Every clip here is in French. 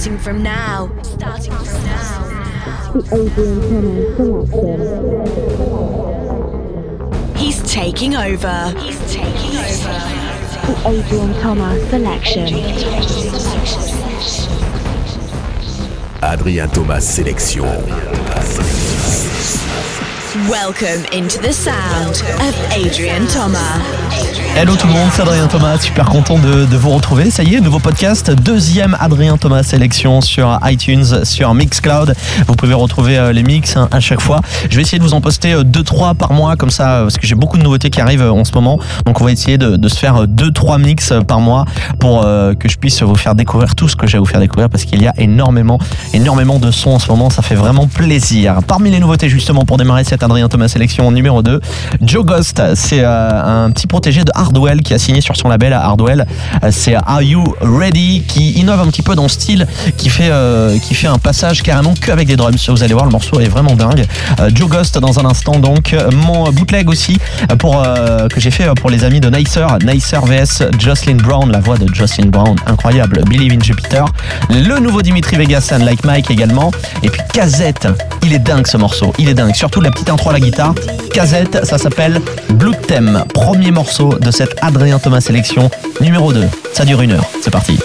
Starting from now. Starting from now. The Adrian Thomas Selection. He's taking over. He's taking over. The Adrian Thomas Selection. Adrien Thomas Sélection. Welcome into the sound of Adrian Thomas. Hello tout le monde, c'est Adrien Thomas, super content de, vous retrouver. Ça y est, nouveau podcast, deuxième Adrien Thomas sélection sur iTunes, sur Mixcloud. Vous pouvez retrouver euh, les mix hein, à chaque fois. Je vais essayer de vous en poster 2-3 euh, par mois, comme ça, euh, parce que j'ai beaucoup de nouveautés qui arrivent en ce moment. Donc on va essayer de, de se faire 2-3 mix par mois pour que je puisse vous faire découvrir tout ce que j'ai à vous faire découvrir, parce qu'il y a énormément, énormément de sons en ce moment. Ça fait vraiment plaisir. Parmi les nouveautés, justement, pour démarrer cette Adrien Thomas sélection numéro 2, Joe Ghost, c'est euh, un petit protégé de Hardwell qui a signé sur son label à Hardwell. Euh, c'est Are You Ready? Qui innove un petit peu dans le style, qui fait, euh, qui fait un passage carrément que avec des drums. Vous allez voir, le morceau est vraiment dingue. Euh, Joe Ghost dans un instant, donc mon bootleg aussi pour, que j'ai fait pour les amis de Nicer, Nicer vs Jocelyn Brown, la voix de Jocelyn Brown, incroyable. Believe in Jupiter. Le nouveau Dimitri Vegas and Like Mike également. Et puis Kazette, il est dingue ce morceau, il est dingue. Surtout la petite intro à la guitare. Kazette, ça s'appelle Blue Theme, premier morceau de cette Adrien Thomas sélection numéro 2. Ça dure une heure. C'est parti.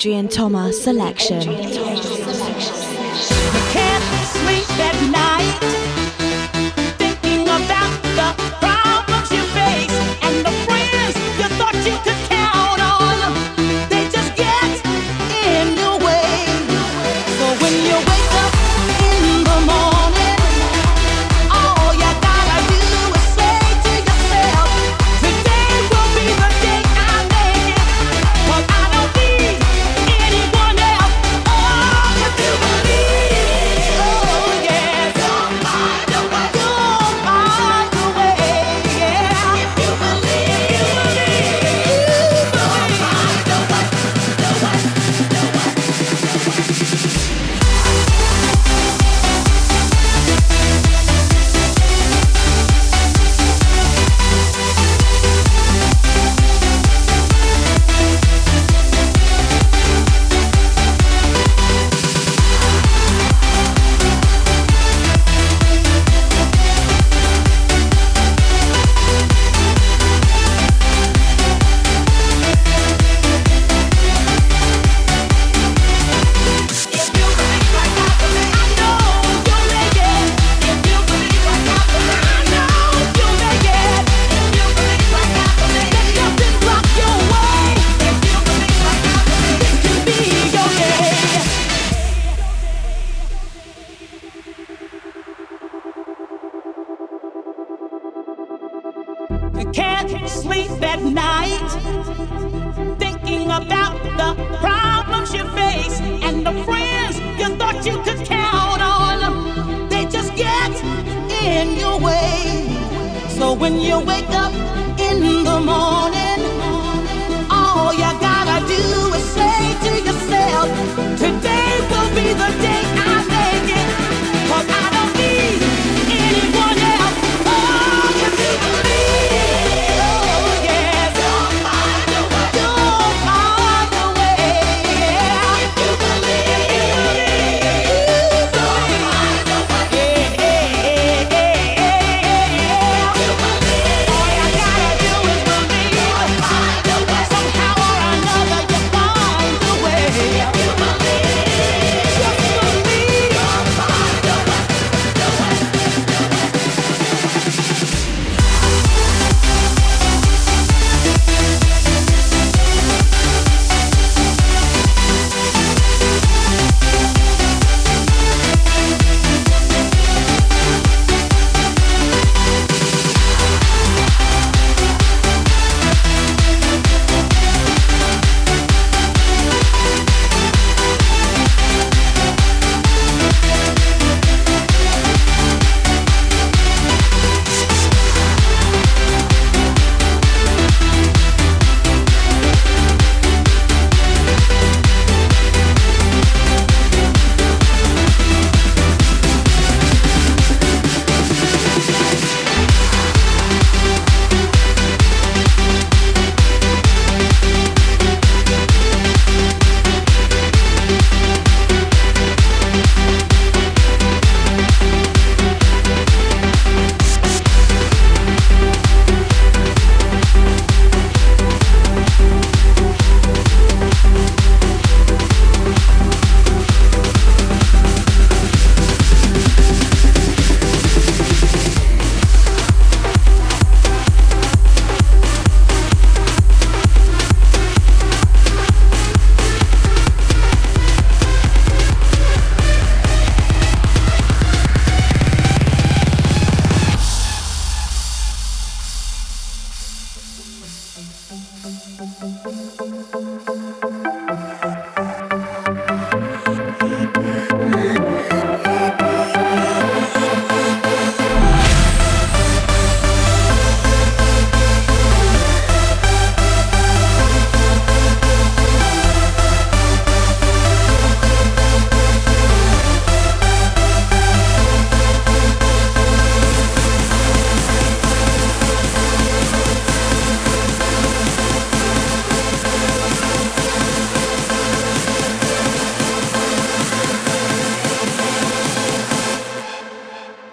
Adrian Thomas selection. Can't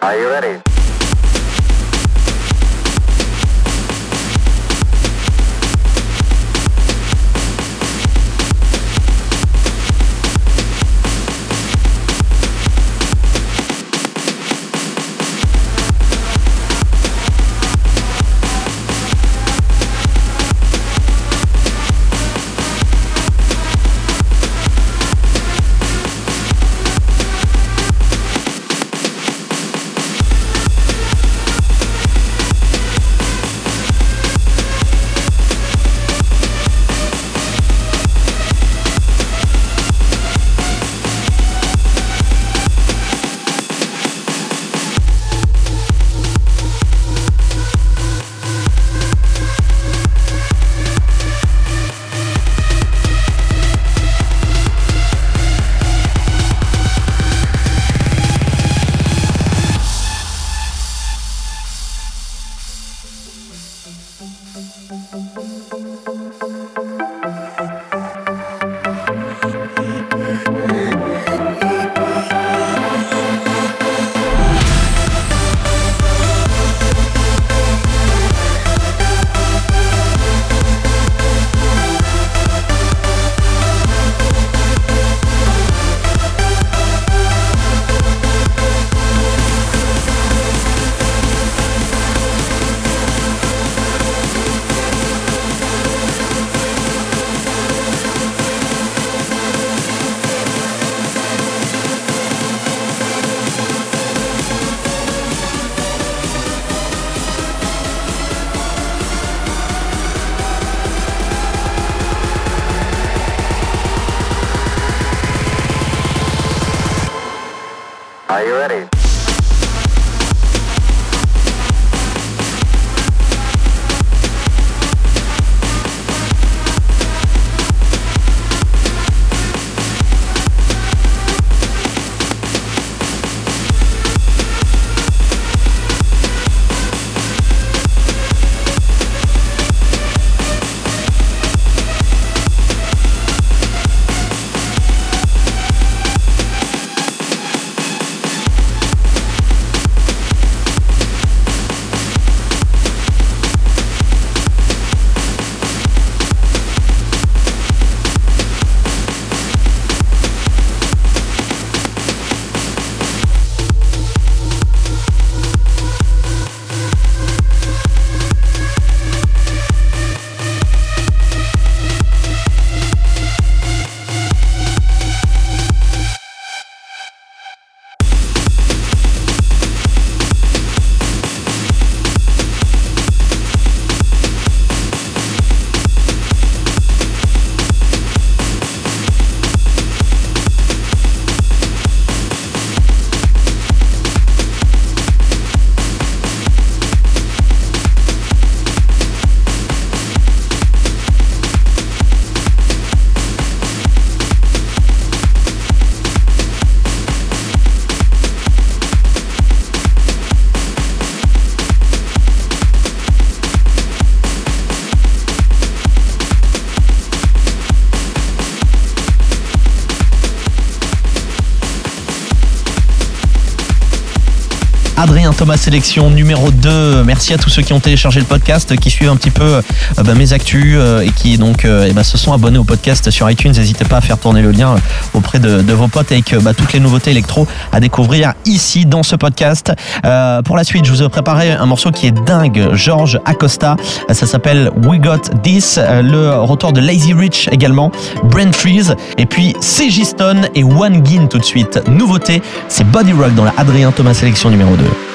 Are you ready? Are you ready? Thomas Sélection numéro 2. Merci à tous ceux qui ont téléchargé le podcast, qui suivent un petit peu euh, bah, mes actus euh, et qui donc euh, ben, se sont abonnés au podcast sur iTunes. N'hésitez pas à faire tourner le lien auprès de, vos potes avec bah, toutes les nouveautés électro à découvrir ici dans ce podcast. Pour la suite, je vous ai préparé un morceau qui est dingue, George Acosta. Ça s'appelle We Got This. Le retour de Lazy Rich également, Brent Freeze et puis CJ Stone et One Gin tout de suite. Nouveauté, c'est Body Rock dans la Adrien Thomas Sélection numéro 2.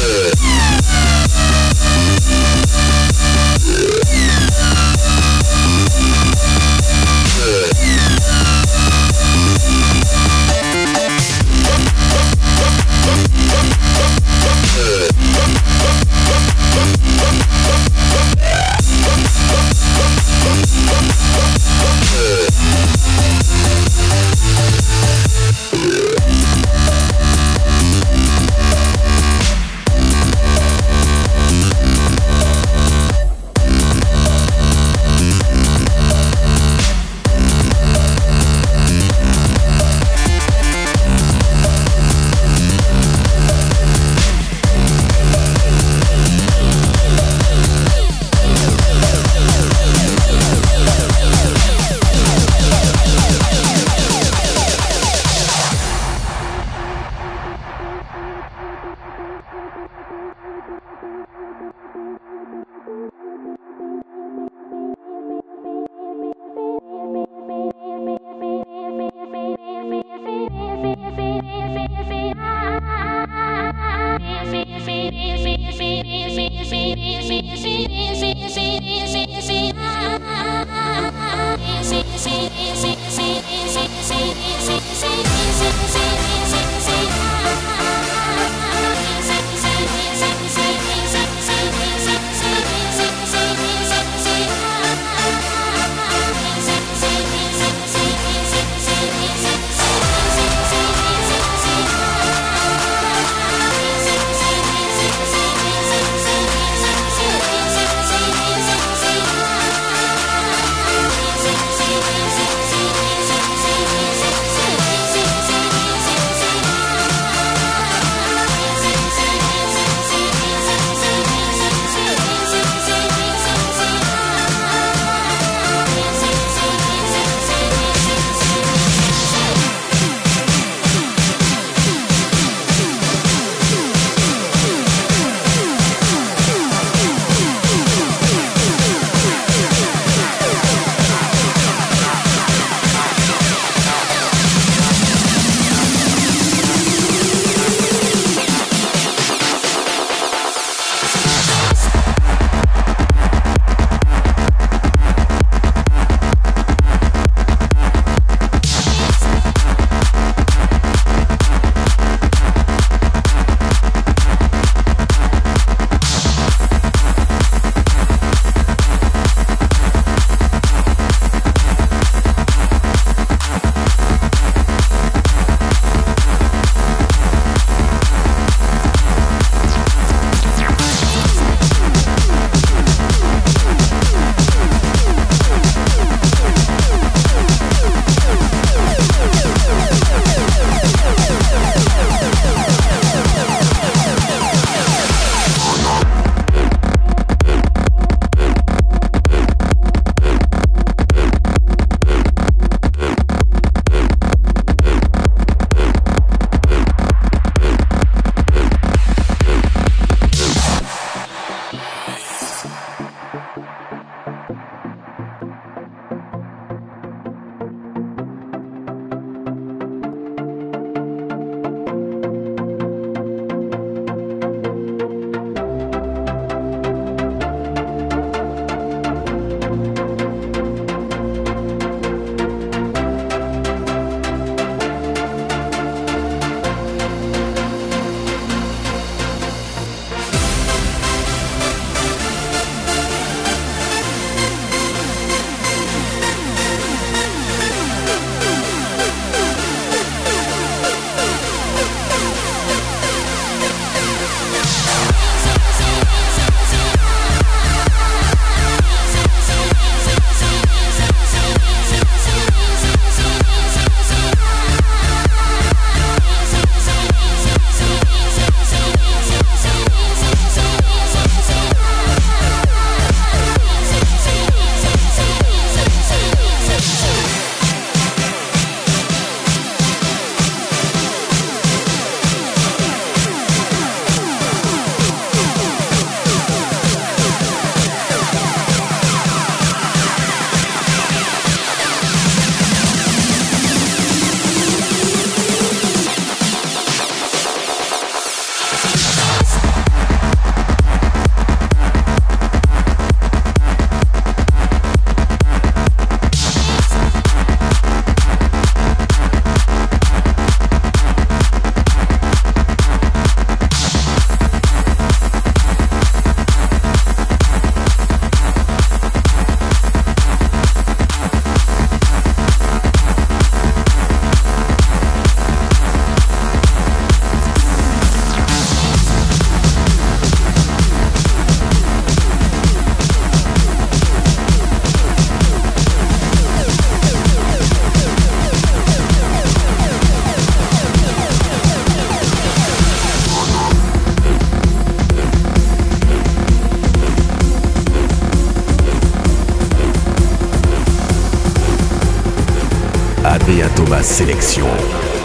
Adrien Sélection.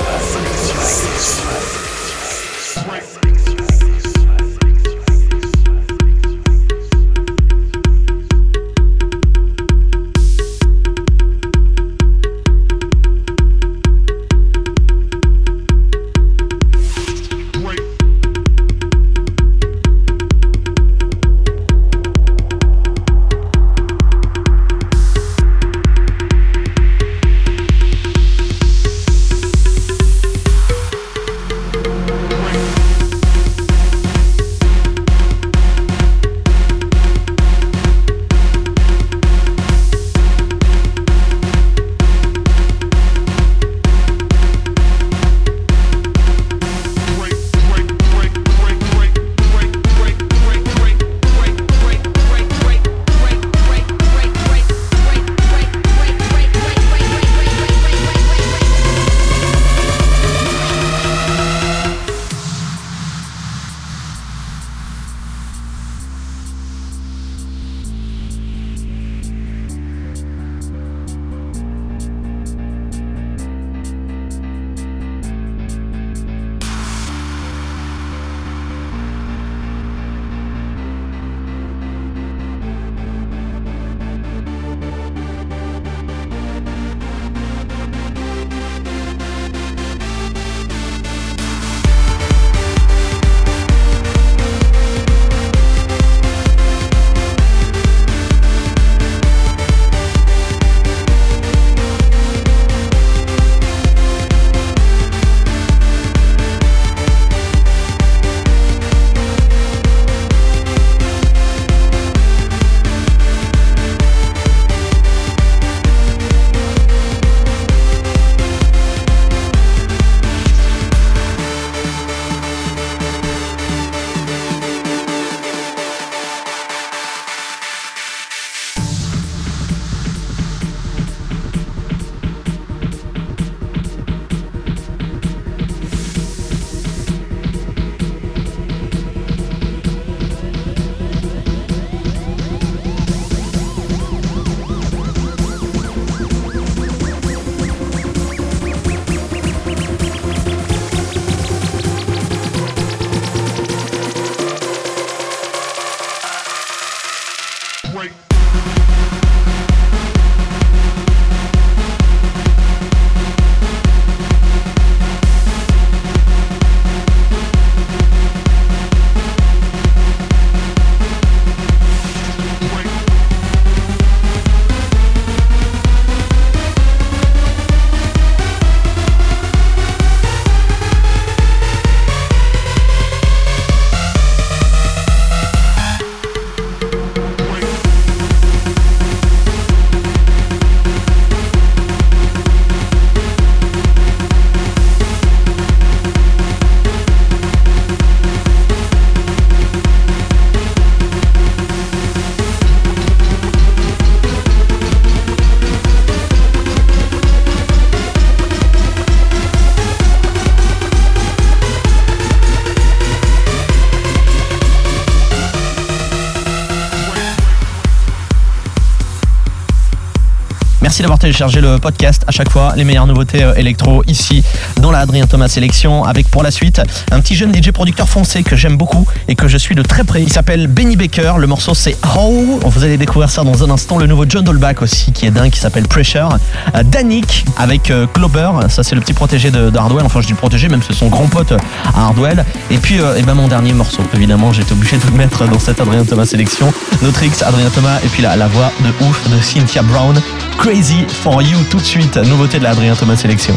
Merci d'avoir téléchargé le podcast à chaque fois. Les meilleures nouveautés euh, électro ici dans la Adrien Thomas Sélection avec pour la suite un petit jeune DJ producteur français que j'aime beaucoup et que je suis de très près. Il s'appelle Benny Baker. Le morceau c'est How. Vous allez découvrir ça dans un instant. Le nouveau John Dolbach aussi qui est dingue qui s'appelle Pressure. Euh, Danik avec euh, Clover. Ça c'est le petit protégé de, Hardwell. Enfin je dis protégé même c'est son grand pote à Hardwell. Et puis et ben mon dernier morceau. Évidemment été obligé de le mettre dans cette Adrien Thomas Sélection. Notrix, Adrien Thomas et puis la, la voix de ouf de Cynthia Brown. Crazy for You tout de suite, nouveauté de l'Adrien Thomas Sélection.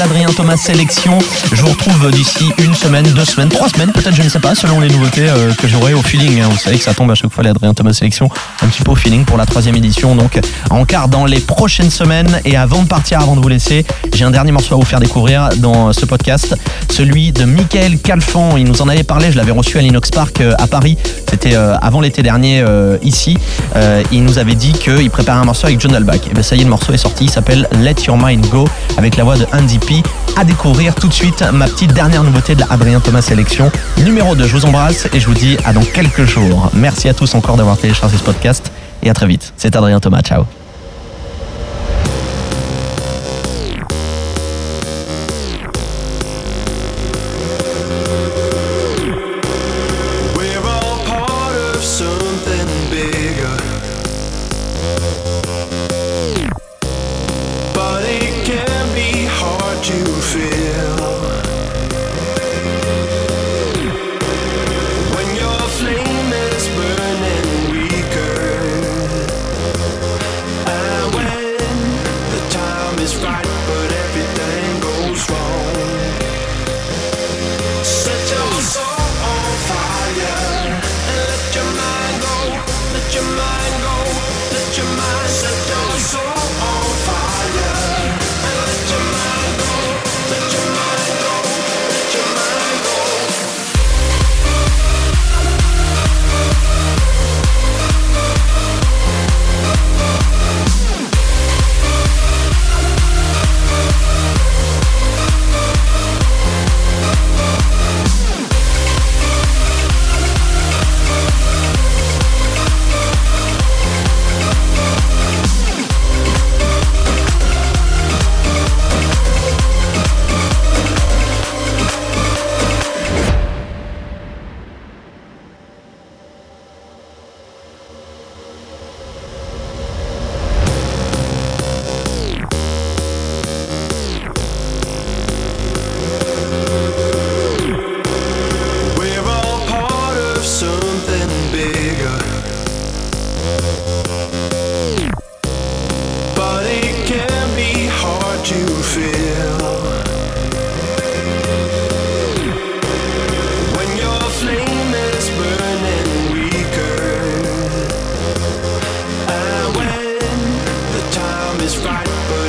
Adrien Thomas sélection. Je vous retrouve d'ici une semaine, deux semaines, trois semaines, peut-être, je ne sais pas, selon les nouveautés euh, que j'aurai au feeling. hein. Vous savez que ça tombe à chaque fois les Adrien Thomas sélection, un petit peu au feeling pour la troisième édition. Donc, en quart dans les prochaines semaines. Et avant de partir, avant de vous laisser, j'ai un dernier morceau à vous faire découvrir dans ce podcast, celui de Michael Calfan. Il nous en avait parlé, je l'avais reçu à l'Inox Park euh, à Paris. C'était euh, avant l'été dernier euh, ici. Euh, il nous avait dit qu'il préparait un morceau avec John Albach. Et bien ça y est, le morceau est sorti. Il s'appelle Let Your Mind Go avec la voix de Andy P. À découvrir tout de suite ma petite dernière nouveauté de la Adrien Thomas Sélection numéro 2. Je vous embrasse et je vous dis à dans quelques jours. Merci à tous encore d'avoir téléchargé ce podcast et à très vite. C'est Adrien Thomas. Ciao. Is right,